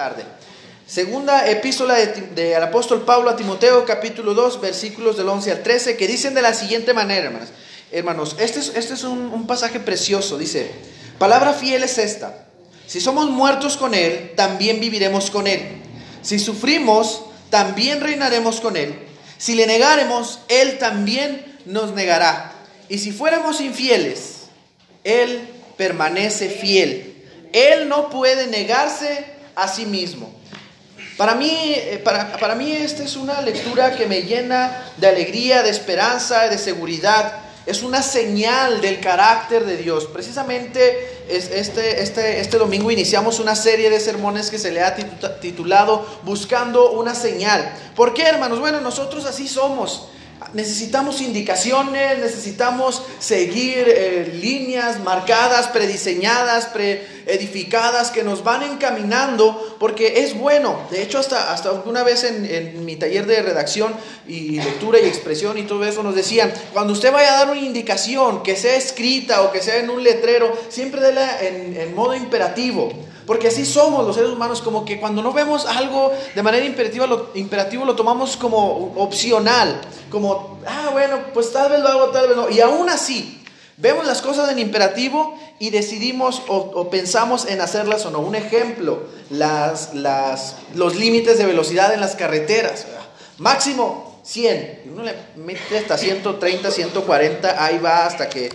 tarde. Segunda epístola del apóstol Pablo a Timoteo, capítulo 2, versículos del 11 al 13, que dicen de la siguiente manera, hermanos. Hermanos, este es, este es un, un pasaje precioso. Dice, palabra fiel es esta. Si somos muertos con Él, también viviremos con Él. Si sufrimos, también reinaremos con Él. Si le negaremos, Él también nos negará. Y si fuéramos infieles, Él permanece fiel. Él no puede negarse a mismo. Para mí, eh, para, para mí esta es una lectura que me llena de alegría, de esperanza, de seguridad. Es una señal del carácter de Dios. Precisamente este, este, este domingo iniciamos una serie de sermones que se le ha titulado Buscando una señal. ¿Por qué, hermanos? Bueno, nosotros así somos necesitamos indicaciones, necesitamos seguir eh, líneas marcadas, prediseñadas, preedificadas, que nos van encaminando, porque es bueno. De hecho, hasta, hasta una vez en, mi taller de redacción y lectura y expresión y todo eso nos decían, cuando usted vaya a dar una indicación, que sea escrita o que sea en un letrero, siempre déla en modo imperativo. Porque así somos los seres humanos, como que cuando no vemos algo de manera imperativa, lo, imperativo lo tomamos como opcional, como, ah, bueno, pues tal vez lo hago, tal vez no. Y aún así, vemos las cosas en imperativo y decidimos o, pensamos en hacerlas o no. Un ejemplo, las, las, los límites de velocidad en las carreteras. Máximo 100. Uno le mete hasta 130, 140, ahí va hasta que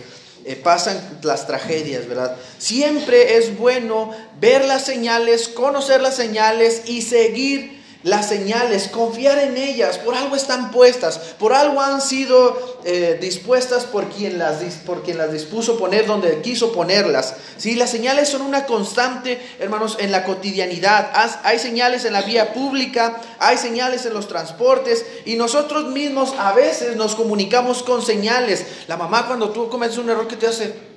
eh, pasan las tragedias, ¿verdad? Siempre es bueno ver las señales, conocer las señales y seguir las señales, confiar en ellas, por algo están puestas, por algo han sido eh, dispuestas por quien, las, por quien las dispuso poner donde quiso ponerlas. ¿sí? Las señales son una constante, hermanos, en la cotidianidad. Hay señales en la vía pública, hay señales en los transportes y nosotros mismos a veces nos comunicamos con señales. La mamá cuando tú cometes un error que te hace...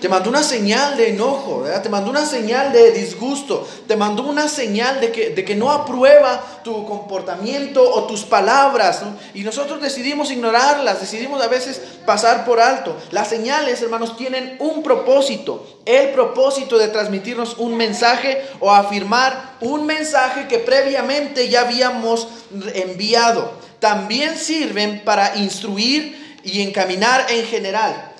Te mandó una señal de enojo, te mandó una señal de disgusto, te mandó una señal de que, de que no aprueba tu comportamiento o tus palabras. Y nosotros decidimos ignorarlas, decidimos a veces pasar por alto. Las señales, hermanos, tienen un propósito, el propósito de transmitirnos un mensaje o afirmar un mensaje que previamente ya habíamos enviado. También sirven para instruir y encaminar en general.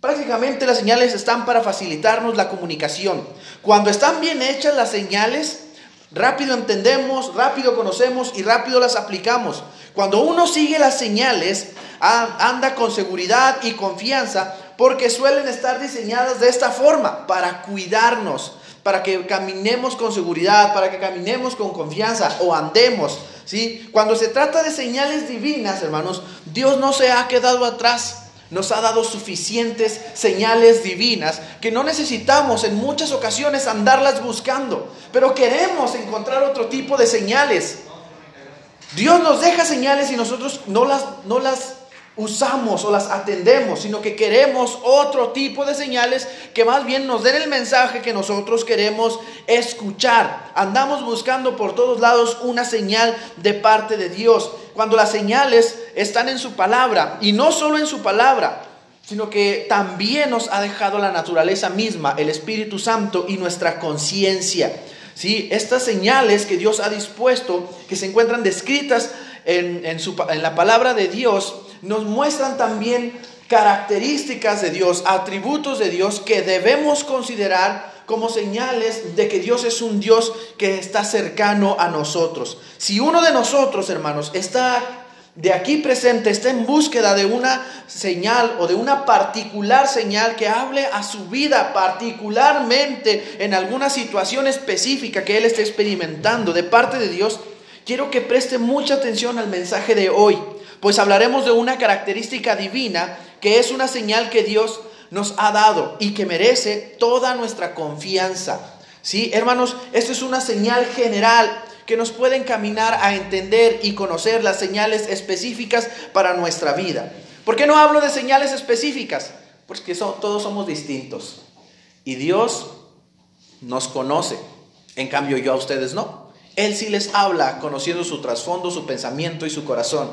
Prácticamente las señales están para facilitarnos la comunicación. Cuando están bien hechas las señales, rápido entendemos, rápido conocemos y rápido las aplicamos. Cuando uno sigue las señales, anda con seguridad y confianza porque suelen estar diseñadas de esta forma, para cuidarnos, para que caminemos con seguridad, para que caminemos con confianza o andemos. ¿sí? Cuando se trata de señales divinas, hermanos, Dios no se ha quedado atrás nos ha dado suficientes señales divinas que no necesitamos en muchas ocasiones andarlas buscando, pero queremos encontrar otro tipo de señales. Dios nos deja señales y nosotros no las, no las usamos o las atendemos, sino que queremos otro tipo de señales que más bien nos den el mensaje que nosotros queremos escuchar. Andamos buscando por todos lados una señal de parte de Dios, cuando las señales están en su palabra, y no solo en su palabra, sino que también nos ha dejado la naturaleza misma, el Espíritu Santo y nuestra conciencia. ¿Sí? Estas señales que Dios ha dispuesto, que se encuentran descritas en, en la palabra de Dios, nos muestran también características de Dios, atributos de Dios que debemos considerar como señales de que Dios es un Dios que está cercano a nosotros. Si uno de nosotros, hermanos, está de aquí presente, está en búsqueda de una señal o de una particular señal que hable a su vida, particularmente en alguna situación específica que él esté experimentando de parte de Dios, quiero que preste mucha atención al mensaje de hoy pues hablaremos de una característica divina que es una señal que Dios nos ha dado y que merece toda nuestra confianza. ¿Sí? Hermanos, esto es una señal general que nos puede encaminar a entender y conocer las señales específicas para nuestra vida. ¿Por qué no hablo de señales específicas? Porque todos somos distintos. Y Dios nos conoce. En cambio yo a ustedes no. Él sí les habla conociendo su trasfondo, su pensamiento y su corazón.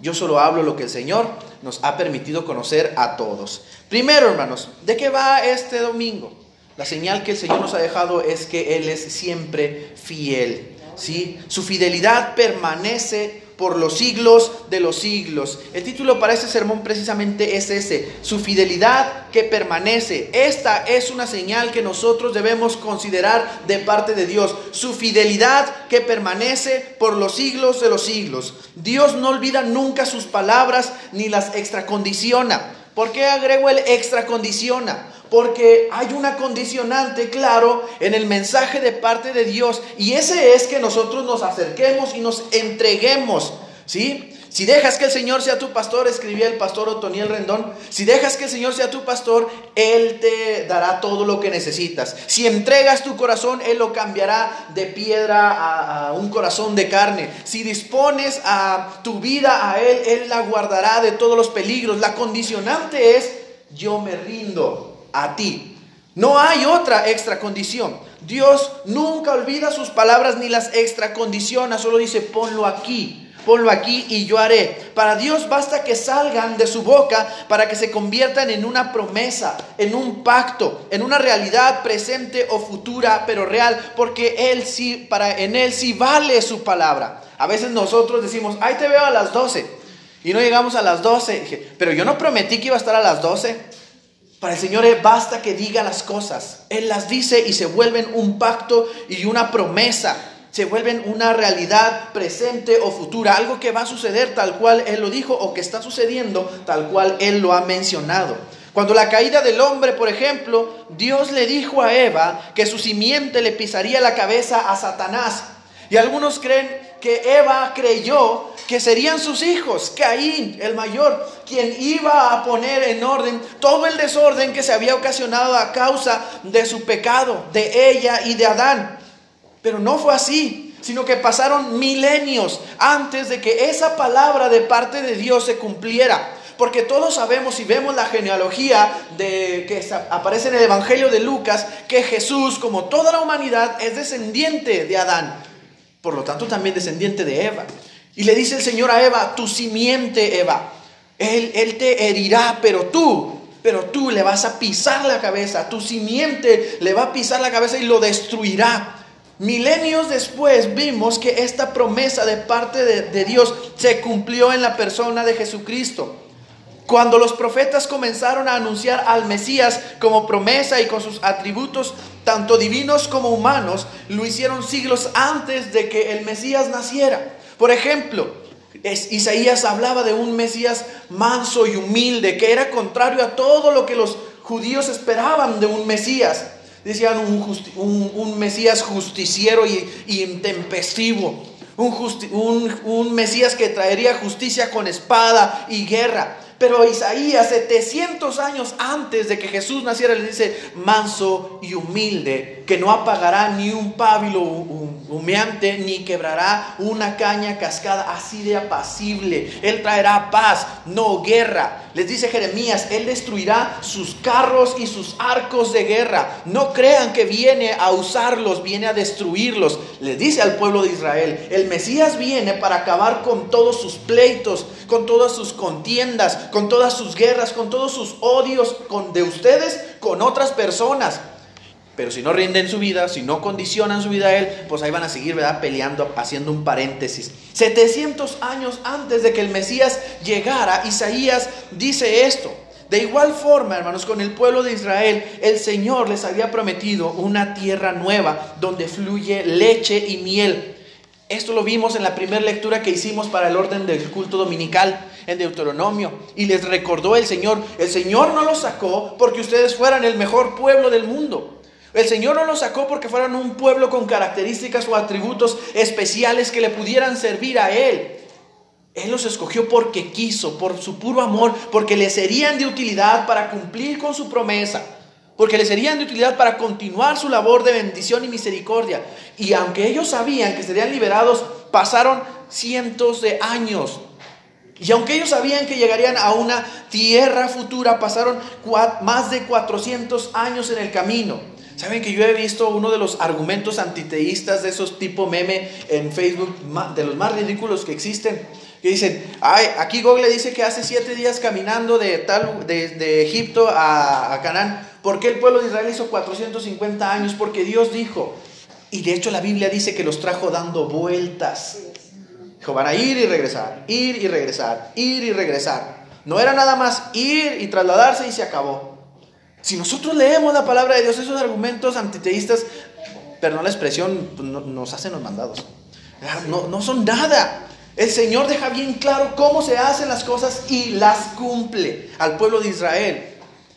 Yo solo hablo lo que el Señor nos ha permitido conocer a todos. Primero, hermanos, ¿de qué va este domingo? La señal que el Señor nos ha dejado es que Él es siempre fiel. ¿sí? Su fidelidad permanece por los siglos de los siglos. El título para este sermón precisamente es ese, su fidelidad que permanece. Esta es una señal que nosotros debemos considerar de parte de Dios, su fidelidad que permanece por los siglos de los siglos. Dios no olvida nunca sus palabras ni las extracondiciona. ¿Por qué agrego el extracondiciona? Porque hay una condicionante, claro, en el mensaje de parte de Dios. Y ese es que nosotros nos acerquemos y nos entreguemos. ¿Sí? Si dejas que el Señor sea tu pastor, escribía el pastor Otoniel Rendón, si dejas que el Señor sea tu pastor, Él te dará todo lo que necesitas. Si entregas tu corazón, Él lo cambiará de piedra a, un corazón de carne. Si dispones a tu vida a Él, Él la guardará de todos los peligros. La condicionante es, yo me rindo a ti. No hay otra extra condición. Dios nunca olvida sus palabras ni las extra condiciona, solo dice, ponlo aquí, ponlo aquí y yo haré. Para Dios basta que salgan de su boca para que se conviertan en una promesa, en un pacto, en una realidad presente o futura, pero real, porque Él sí, para, en Él sí vale su palabra. A veces nosotros decimos, ahí te veo a las 12 y no llegamos a las 12, pero yo no prometí que iba a estar a las 12. Para el Señor basta que diga las cosas. Él las dice y se vuelven un pacto y una promesa. Se vuelven una realidad presente o futura. Algo que va a suceder tal cual Él lo dijo o que está sucediendo tal cual Él lo ha mencionado. Cuando la caída del hombre, por ejemplo, Dios le dijo a Eva que su simiente le pisaría la cabeza a Satanás. Y algunos creen que Eva creyó que serían sus hijos, Caín, el mayor, quien iba a poner en orden todo el desorden que se había ocasionado a causa de su pecado, de ella y de Adán. Pero no fue así, sino que pasaron milenios antes de que esa palabra de parte de Dios se cumpliera. Porque todos sabemos y vemos la genealogía de, que aparece en el Evangelio de Lucas, que Jesús, como toda la humanidad, es descendiente de Adán. Por lo tanto, también descendiente de Eva. Y le dice el Señor a Eva, tu simiente, Eva, él, él te herirá, pero tú, pero tú le vas a pisar la cabeza, tu simiente le va a pisar la cabeza y lo destruirá. Milenios después vimos que esta promesa de parte de, Dios se cumplió en la persona de Jesucristo. Cuando los profetas comenzaron a anunciar al Mesías como promesa y con sus atributos tanto divinos como humanos, lo hicieron siglos antes de que el Mesías naciera. Por ejemplo, Isaías hablaba de un Mesías manso y humilde, que era contrario a todo lo que los judíos esperaban de un Mesías. Decían un, Mesías justiciero y, intempestivo, un, un Mesías que traería justicia con espada y guerra. Pero Isaías, 700 años antes de que Jesús naciera, le dice, manso y humilde, que no apagará ni un pábilo humeante, ni quebrará una caña cascada, así de apacible. Él traerá paz, no guerra. Les dice Jeremías, Él destruirá sus carros y sus arcos de guerra. No crean que viene a usarlos, viene a destruirlos. Les dice al pueblo de Israel, el Mesías viene para acabar con todos sus pleitos, con todas sus contiendas, con todas sus guerras, con todos sus odios con, de ustedes con otras personas. Pero si no rinden su vida, si no condicionan su vida a Él, pues ahí van a seguir, ¿verdad? Peleando, haciendo un paréntesis. 700 años antes de que el Mesías llegara, Isaías dice esto. De igual forma, hermanos, con el pueblo de Israel, el Señor les había prometido una tierra nueva donde fluye leche y miel. Esto lo vimos en la primera lectura que hicimos para el orden del culto dominical en Deuteronomio. Y les recordó el Señor, el Señor no los sacó porque ustedes fueran el mejor pueblo del mundo. El Señor no los sacó porque fueran un pueblo con características o atributos especiales que le pudieran servir a Él. Él los escogió porque quiso, por su puro amor, porque le serían de utilidad para cumplir con su promesa, porque le serían de utilidad para continuar su labor de bendición y misericordia. Y aunque ellos sabían que serían liberados, pasaron cientos de años. Y aunque ellos sabían que llegarían a una tierra futura, pasaron más de 400 años en el camino. Saben que yo he visto uno de los argumentos antiteístas de esos tipo meme en Facebook, de los más ridículos que existen. Que dicen, ay, aquí Google dice que hace siete días caminando de, tal, de, Egipto a, a Canaán. ¿Por qué el pueblo de Israel hizo 450 años? Porque Dios dijo, y de hecho la Biblia dice que los trajo dando vueltas. Dijo, van a ir y regresar, ir y regresar, ir y regresar. No era nada más ir y trasladarse y se acabó. Si nosotros leemos la palabra de Dios, esos argumentos antiteístas, perdón la expresión, pues, nos hacen los mandados. No, no son nada. El Señor deja bien claro cómo se hacen las cosas y las cumple al pueblo de Israel.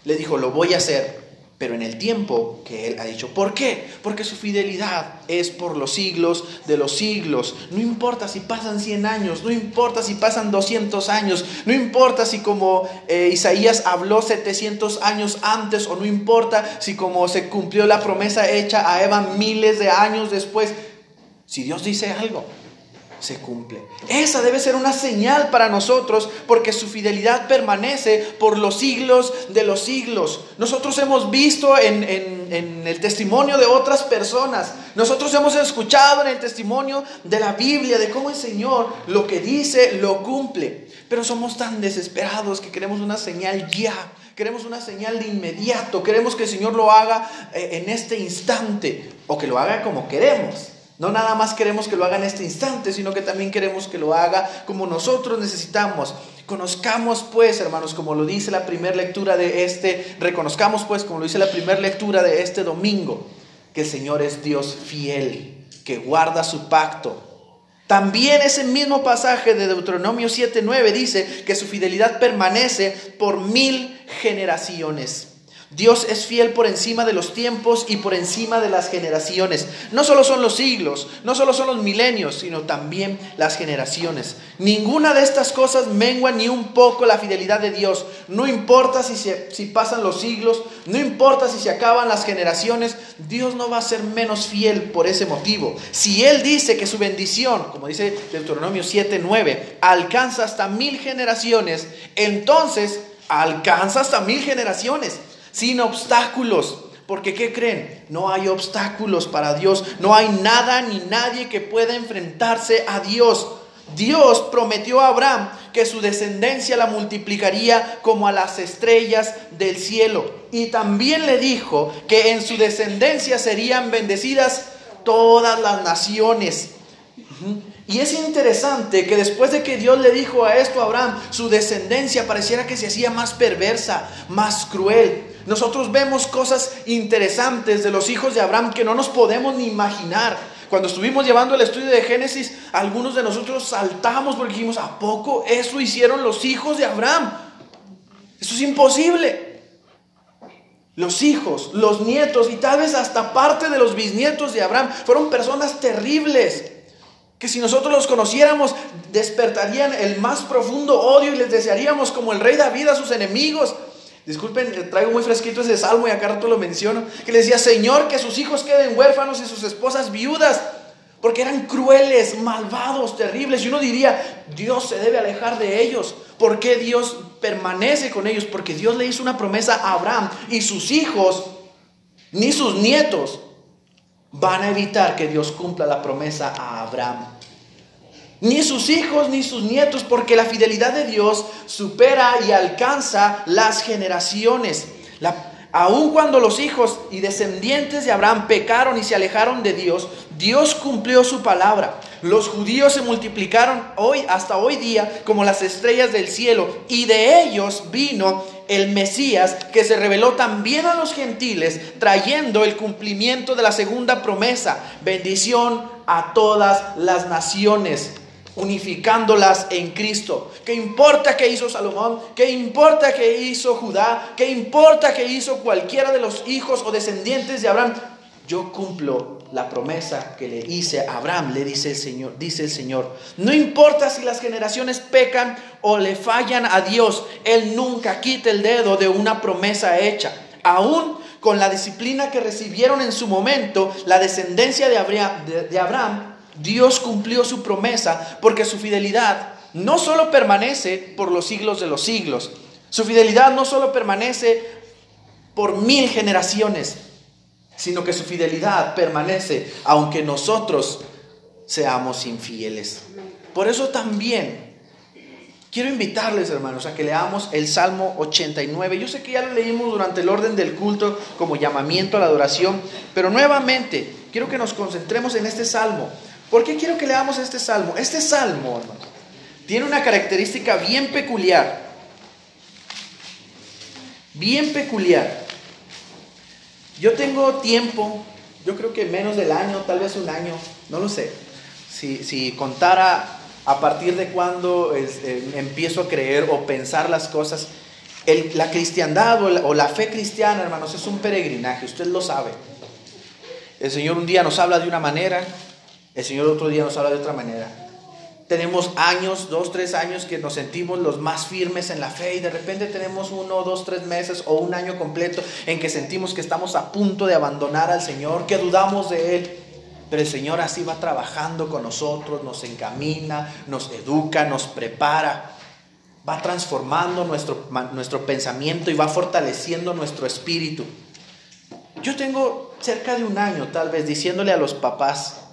Le dijo, lo voy a hacer, pero en el tiempo que Él ha dicho. ¿Por qué? Porque su fidelidad es por los siglos de los siglos. No importa si pasan 100 años, no importa si pasan 200 años, no importa si como eh, Isaías habló 700 años antes o no importa si como se cumplió la promesa hecha a Eva miles de años después. Si Dios dice algo, se cumple. Esa debe ser una señal para nosotros porque su fidelidad permanece por los siglos de los siglos. Nosotros hemos visto en, en, el testimonio de otras personas, nosotros hemos escuchado en el testimonio de la Biblia de cómo el Señor lo que dice lo cumple. Pero somos tan desesperados que queremos una señal ya. Queremos una señal de inmediato. Queremos que el Señor lo haga eh, en este instante o que lo haga como queremos. No nada más queremos que lo haga en este instante, sino que también queremos que lo haga como nosotros necesitamos. Conozcamos pues, hermanos, como lo dice la primera lectura de este, reconozcamos pues, como lo dice la primera lectura de este domingo, que el Señor es Dios fiel, que guarda su pacto. También ese mismo pasaje de Deuteronomio 7:9 dice que su fidelidad permanece por mil generaciones. Dios es fiel por encima de los tiempos y por encima de las generaciones. No solo son los siglos, no solo son los milenios, sino también las generaciones. Ninguna de estas cosas mengua ni un poco la fidelidad de Dios. No importa si, si pasan los siglos, no importa si se acaban las generaciones, Dios no va a ser menos fiel por ese motivo. Si Él dice que su bendición, como dice Deuteronomio 7:9, alcanza hasta mil generaciones, entonces alcanza hasta mil generaciones sin obstáculos. Porque ¿qué creen? No hay obstáculos para Dios. No hay nada ni nadie que pueda enfrentarse a Dios. Dios prometió a Abraham que su descendencia la multiplicaría como a las estrellas del cielo. Y también le dijo que en su descendencia serían bendecidas todas las naciones. Y es interesante que después de que Dios le dijo a esto a Abraham, su descendencia pareciera que se hacía más perversa, más cruel. Nosotros vemos cosas interesantes de los hijos de Abraham que no nos podemos ni imaginar. Cuando estuvimos llevando el estudio de Génesis, algunos de nosotros saltamos porque dijimos, ¿a poco eso hicieron los hijos de Abraham? Eso es imposible. Los hijos, los nietos y tal vez hasta parte de los bisnietos de Abraham fueron personas terribles que si nosotros los conociéramos despertarían el más profundo odio y les desearíamos como el rey David a sus enemigos. Disculpen, traigo muy fresquito ese salmo y acá rato lo menciono. Que le decía, Señor, que sus hijos queden huérfanos y sus esposas viudas. Porque eran crueles, malvados, terribles. Y uno diría, Dios se debe alejar de ellos. ¿Por qué Dios permanece con ellos? Porque Dios le hizo una promesa a Abraham y sus hijos, ni sus nietos, van a evitar que Dios cumpla la promesa a Abraham ni sus hijos ni sus nietos, porque la fidelidad de Dios supera y alcanza las generaciones. aun cuando los hijos y descendientes de Abraham pecaron y se alejaron de Dios, Dios cumplió su palabra. Los judíos se multiplicaron hoy hasta hoy día como las estrellas del cielo y de ellos vino el Mesías que se reveló también a los gentiles trayendo el cumplimiento de la segunda promesa, bendición a todas las naciones unificándolas en Cristo. ¿Qué importa que hizo Salomón? ¿Qué importa que hizo Judá? ¿Qué importa que hizo cualquiera de los hijos o descendientes de Abraham? Yo cumplo la promesa que le hice a Abraham, le dice el Señor, dice el Señor. No importa si las generaciones pecan o le fallan a Dios, Él nunca quita el dedo de una promesa hecha. Aún con la disciplina que recibieron en su momento, la descendencia de Abraham Dios cumplió su promesa porque su fidelidad no solo permanece por los siglos de los siglos, su fidelidad no solo permanece por mil generaciones, sino que su fidelidad permanece aunque nosotros seamos infieles. Por eso también quiero invitarles, hermanos, a que leamos el Salmo 89. Yo sé que ya lo leímos durante el orden del culto como llamamiento a la adoración, pero nuevamente quiero que nos concentremos en este salmo. ¿Por qué quiero que leamos este salmo? Este salmo, hermanos, tiene una característica bien peculiar. Bien peculiar. Yo tengo tiempo, yo creo que menos del año, tal vez un año, no lo sé. Si, si contara a partir de cuando eh, empiezo a creer o pensar las cosas, la cristiandad o la fe cristiana, hermanos, es un peregrinaje, usted lo sabe. El Señor un día nos habla de una manera, el Señor otro día nos habla de otra manera. Tenemos años, dos, tres años que nos sentimos los más firmes en la fe y de repente tenemos uno, dos, tres meses o un año completo en que sentimos que estamos a punto de abandonar al Señor, que dudamos de Él. Pero el Señor así va trabajando con nosotros, nos encamina, nos educa, nos prepara, va transformando nuestro, nuestro pensamiento y va fortaleciendo nuestro espíritu. Yo tengo cerca de un año tal vez diciéndole a los papás,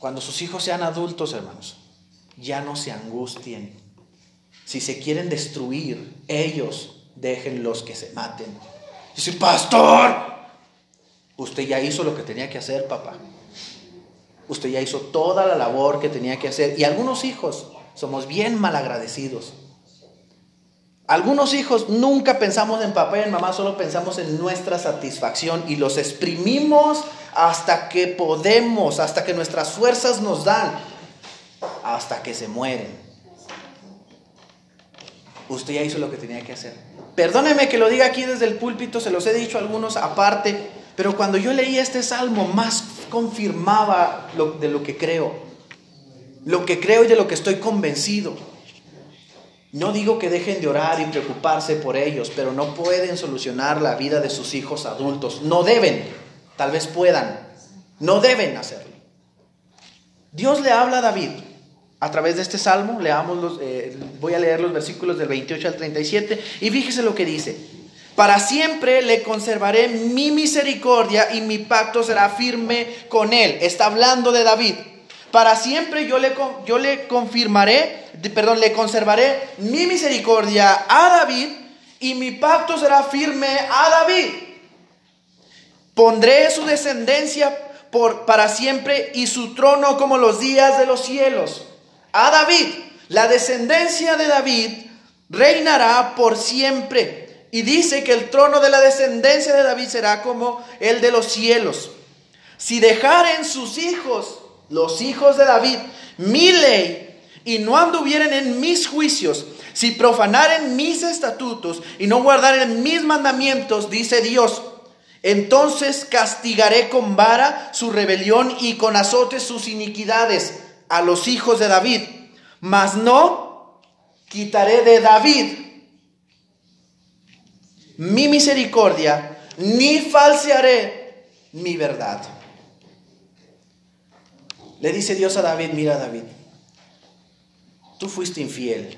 cuando sus hijos sean adultos, hermanos, ya no se angustien. Si se quieren destruir, ellos déjenlos que se maten. Dice, pastor, usted ya hizo lo que tenía que hacer, papá. Usted ya hizo toda la labor que tenía que hacer. Y algunos hijos somos bien malagradecidos. Algunos hijos nunca pensamos en papá y en mamá, solo pensamos en nuestra satisfacción y los exprimimos hasta que podemos, hasta que nuestras fuerzas nos dan hasta que se mueren. Usted ya hizo lo que tenía que hacer. Perdóneme que lo diga aquí desde el púlpito, se los he dicho a algunos aparte, pero cuando yo leí este salmo más confirmaba de lo que creo. Lo que creo y de lo que estoy convencido. No digo que dejen de orar y preocuparse por ellos, pero no pueden solucionar la vida de sus hijos adultos. No deben, tal vez puedan, no deben hacerlo. Dios le habla a David a través de este salmo, eh, voy a leer los versículos del 28 al 37 y fíjese lo que dice. Para siempre le conservaré mi misericordia y mi pacto será firme con él. Está hablando de David. Para siempre yo le, yo le confirmaré, perdón, le conservaré mi misericordia a David y mi pacto será firme a David. Pondré su descendencia por, para siempre y su trono como los días de los cielos a David. La descendencia de David reinará por siempre. Y dice que el trono de la descendencia de David será como el de los cielos. Si dejaren sus hijos, los hijos de David, mi ley, y no anduvieren en mis juicios, si profanaren mis estatutos y no guardaren mis mandamientos, dice Dios, entonces castigaré con vara su rebelión y con azotes sus iniquidades a los hijos de David, mas no quitaré de David mi misericordia, ni falsearé mi verdad. Le dice Dios a David, mira David, tú fuiste infiel,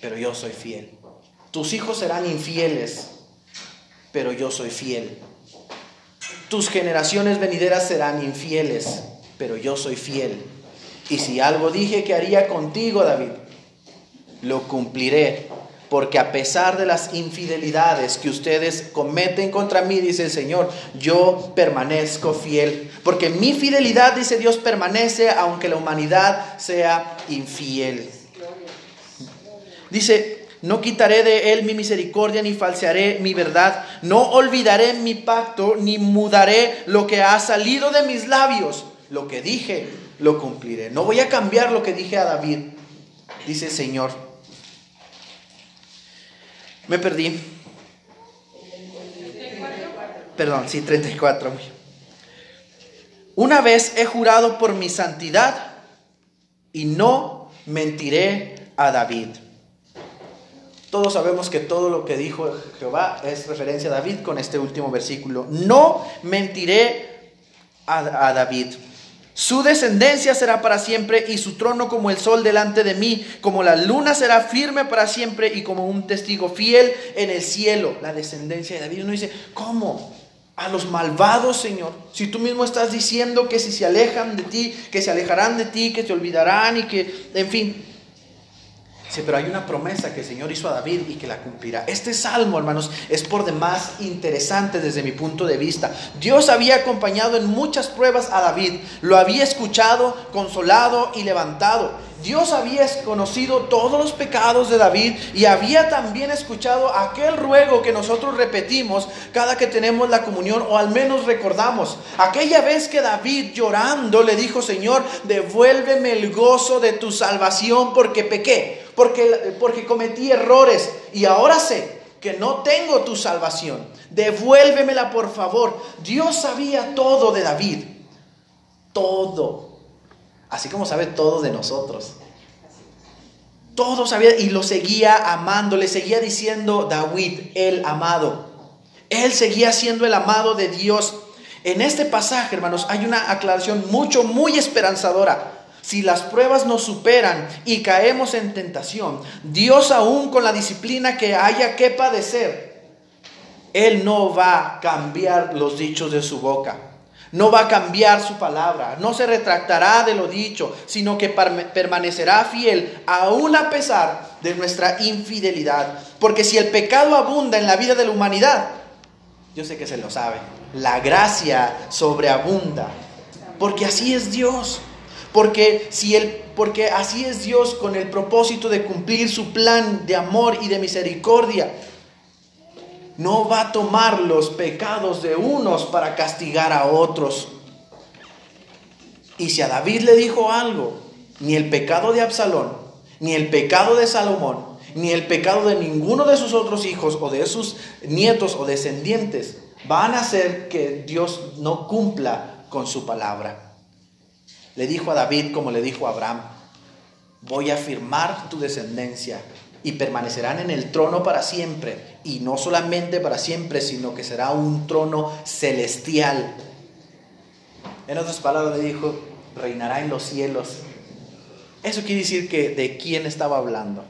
pero yo soy fiel. Tus hijos serán infieles, pero yo soy fiel. Tus generaciones venideras serán infieles, pero yo soy fiel. Y si algo dije que haría contigo, David, lo cumpliré. Porque a pesar de las infidelidades que ustedes cometen contra mí, dice el Señor, yo permanezco fiel. Porque mi fidelidad, dice Dios, permanece aunque la humanidad sea infiel. Dice, no quitaré de él mi misericordia, ni falsearé mi verdad. No olvidaré mi pacto, ni mudaré lo que ha salido de mis labios. Lo que dije, lo cumpliré. No voy a cambiar lo que dije a David, dice el Señor. Me perdí. Perdón, sí, 34. Una vez he jurado por mi santidad y no mentiré a David. Todos sabemos que todo lo que dijo Jehová es referencia a David con este último versículo. No mentiré a, a David. Su descendencia será para siempre y su trono como el sol delante de mí, como la luna será firme para siempre y como un testigo fiel en el cielo. La descendencia de David. Uno dice, ¿cómo? A los malvados, Señor. Si tú mismo estás diciendo que si se alejan de ti, que se alejarán de ti, que te olvidarán y que, en fin. Sí, pero hay una promesa que el Señor hizo a David y que la cumplirá. Este salmo, hermanos, es por demás interesante desde mi punto de vista. Dios había acompañado en muchas pruebas a David, lo había escuchado, consolado y levantado. Dios había conocido todos los pecados de David y había también escuchado aquel ruego que nosotros repetimos cada que tenemos la comunión o al menos recordamos. Aquella vez que David llorando le dijo, Señor, devuélveme el gozo de tu salvación porque pequé porque, porque cometí errores y ahora sé que no tengo tu salvación. Devuélvemela por favor. Dios sabía todo de David. Todo. Así como sabe todo de nosotros. Todo sabía y lo seguía amando, le seguía diciendo David, el amado. Él seguía siendo el amado de Dios. En este pasaje, hermanos, hay una aclaración mucho, muy esperanzadora. Si las pruebas nos superan y caemos en tentación, Dios aún con la disciplina que haya que padecer, Él no va a cambiar los dichos de su boca. No va a cambiar su palabra, no se retractará de lo dicho, sino que permanecerá fiel aún a pesar de nuestra infidelidad. Porque si el pecado abunda en la vida de la humanidad, yo sé que se lo sabe, la gracia sobreabunda. Porque así es Dios. Porque, si el, porque así es Dios con el propósito de cumplir su plan de amor y de misericordia. No va a tomar los pecados de unos para castigar a otros. Y si a David le dijo algo, ni el pecado de Absalón, ni el pecado de Salomón, ni el pecado de ninguno de sus otros hijos o de sus nietos o descendientes van a hacer que Dios no cumpla con su palabra. Le dijo a David como le dijo a Abraham, voy a firmar tu descendencia y permanecerán en el trono para siempre. Y no solamente para siempre, sino que será un trono celestial. En otras palabras le dijo, reinará en los cielos. Eso quiere decir que de quién estaba hablando.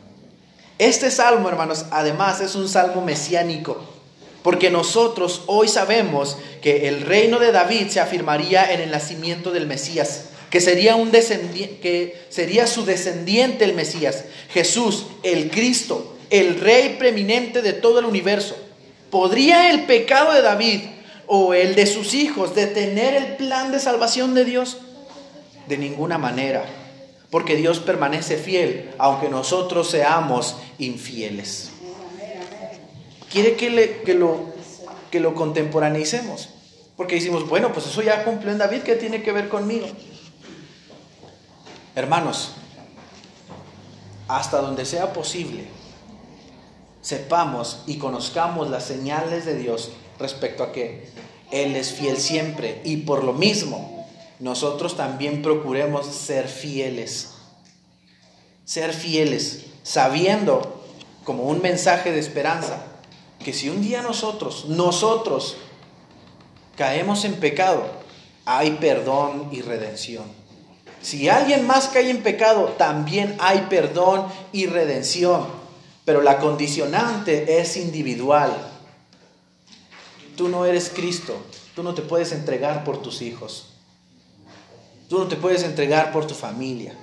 Este salmo, hermanos, además es un salmo mesiánico, porque nosotros hoy sabemos que el reino de David se afirmaría en el nacimiento del Mesías que sería, un que sería su descendiente el Mesías, Jesús, el Cristo, el Rey preeminente de todo el universo. ¿Podría el pecado de David o el de sus hijos detener el plan de salvación de Dios? De ninguna manera, porque Dios permanece fiel, aunque nosotros seamos infieles. Quiere que, que, lo, que lo contemporaneicemos, porque decimos, bueno, pues eso ya cumplió en David, ¿qué tiene que ver conmigo? Hermanos, hasta donde sea posible, sepamos y conozcamos las señales de Dios respecto a que Él es fiel siempre y por lo mismo nosotros también procuremos ser fieles. Ser fieles, sabiendo como un mensaje de esperanza que si un día nosotros, nosotros caemos en pecado, hay perdón y redención. Si alguien más cae en pecado, también hay perdón y redención. Pero la condicionante es individual. Tú no eres Cristo. Tú no te puedes entregar por tus hijos. Tú no te puedes entregar por tu familia.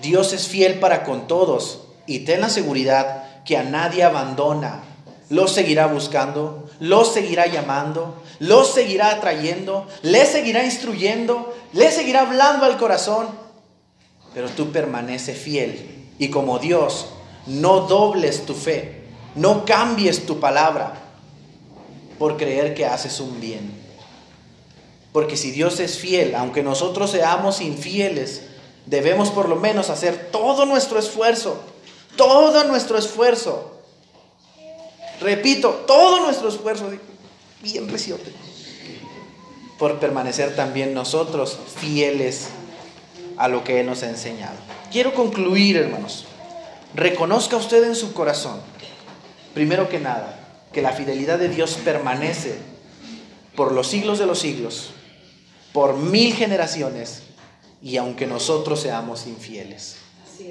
Dios es fiel para con todos y ten la seguridad que a nadie abandona. Los seguirá buscando, los seguirá llamando, los seguirá atrayendo, les seguirá instruyendo, le seguirá hablando al corazón, pero tú permanece fiel. Y como Dios, no dobles tu fe, no cambies tu palabra por creer que haces un bien. Porque si Dios es fiel, aunque nosotros seamos infieles, debemos por lo menos hacer todo nuestro esfuerzo, todo nuestro esfuerzo. Repito, todo nuestro esfuerzo, bien precioso por permanecer también nosotros fieles a lo que Él nos ha enseñado. Quiero concluir, hermanos. Reconozca usted en su corazón, primero que nada, que la fidelidad de Dios permanece por los siglos de los siglos, por mil generaciones, y aunque nosotros seamos infieles.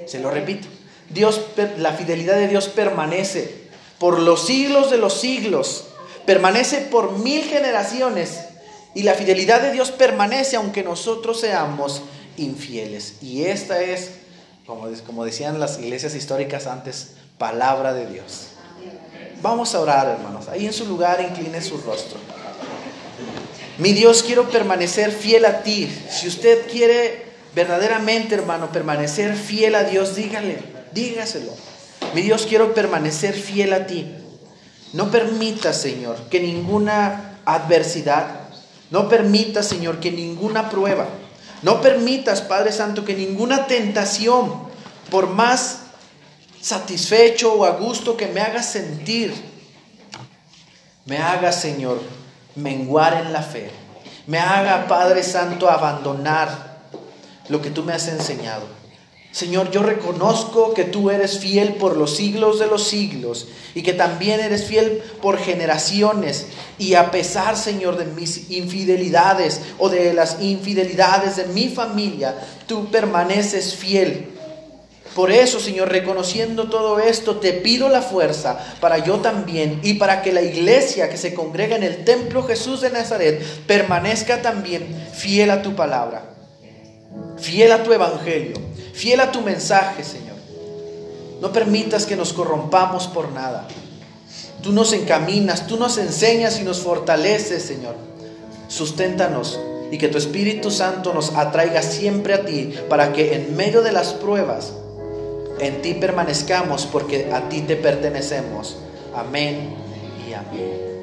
Se lo repito, Dios, la fidelidad de Dios permanece por los siglos de los siglos, permanece por mil generaciones y la fidelidad de Dios permanece aunque nosotros seamos infieles. Y esta es como, como decían las iglesias históricas antes, palabra de Dios. Vamos a orar, hermanos. Ahí en su lugar incline su rostro. Mi Dios, quiero permanecer fiel a ti. Si usted quiere verdaderamente, hermano, permanecer fiel a Dios, dígale, dígaselo. Mi Dios, quiero permanecer fiel a ti. No permita, Señor, que ninguna adversidad, no permita, Señor, que ninguna prueba, no permitas, Padre Santo, que ninguna tentación, por más satisfecho o a gusto que me haga sentir, me haga, Señor, menguar en la fe. Me haga, Padre Santo, abandonar lo que tú me has enseñado. Señor, yo reconozco que tú eres fiel por los siglos de los siglos y que también eres fiel por generaciones. Y a pesar, Señor, de mis infidelidades o de las infidelidades de mi familia, tú permaneces fiel. Por eso, Señor, reconociendo todo esto, te pido la fuerza para yo también y para que la iglesia que se congrega en el templo Jesús de Nazaret permanezca también fiel a tu palabra, fiel a tu evangelio, fiel a tu mensaje, Señor. No permitas que nos corrompamos por nada. Tú nos encaminas, tú nos enseñas y nos fortaleces, Señor. Susténtanos y que tu Espíritu Santo nos atraiga siempre a ti para que en medio de las pruebas, en ti permanezcamos porque a ti te pertenecemos. Amén y amén.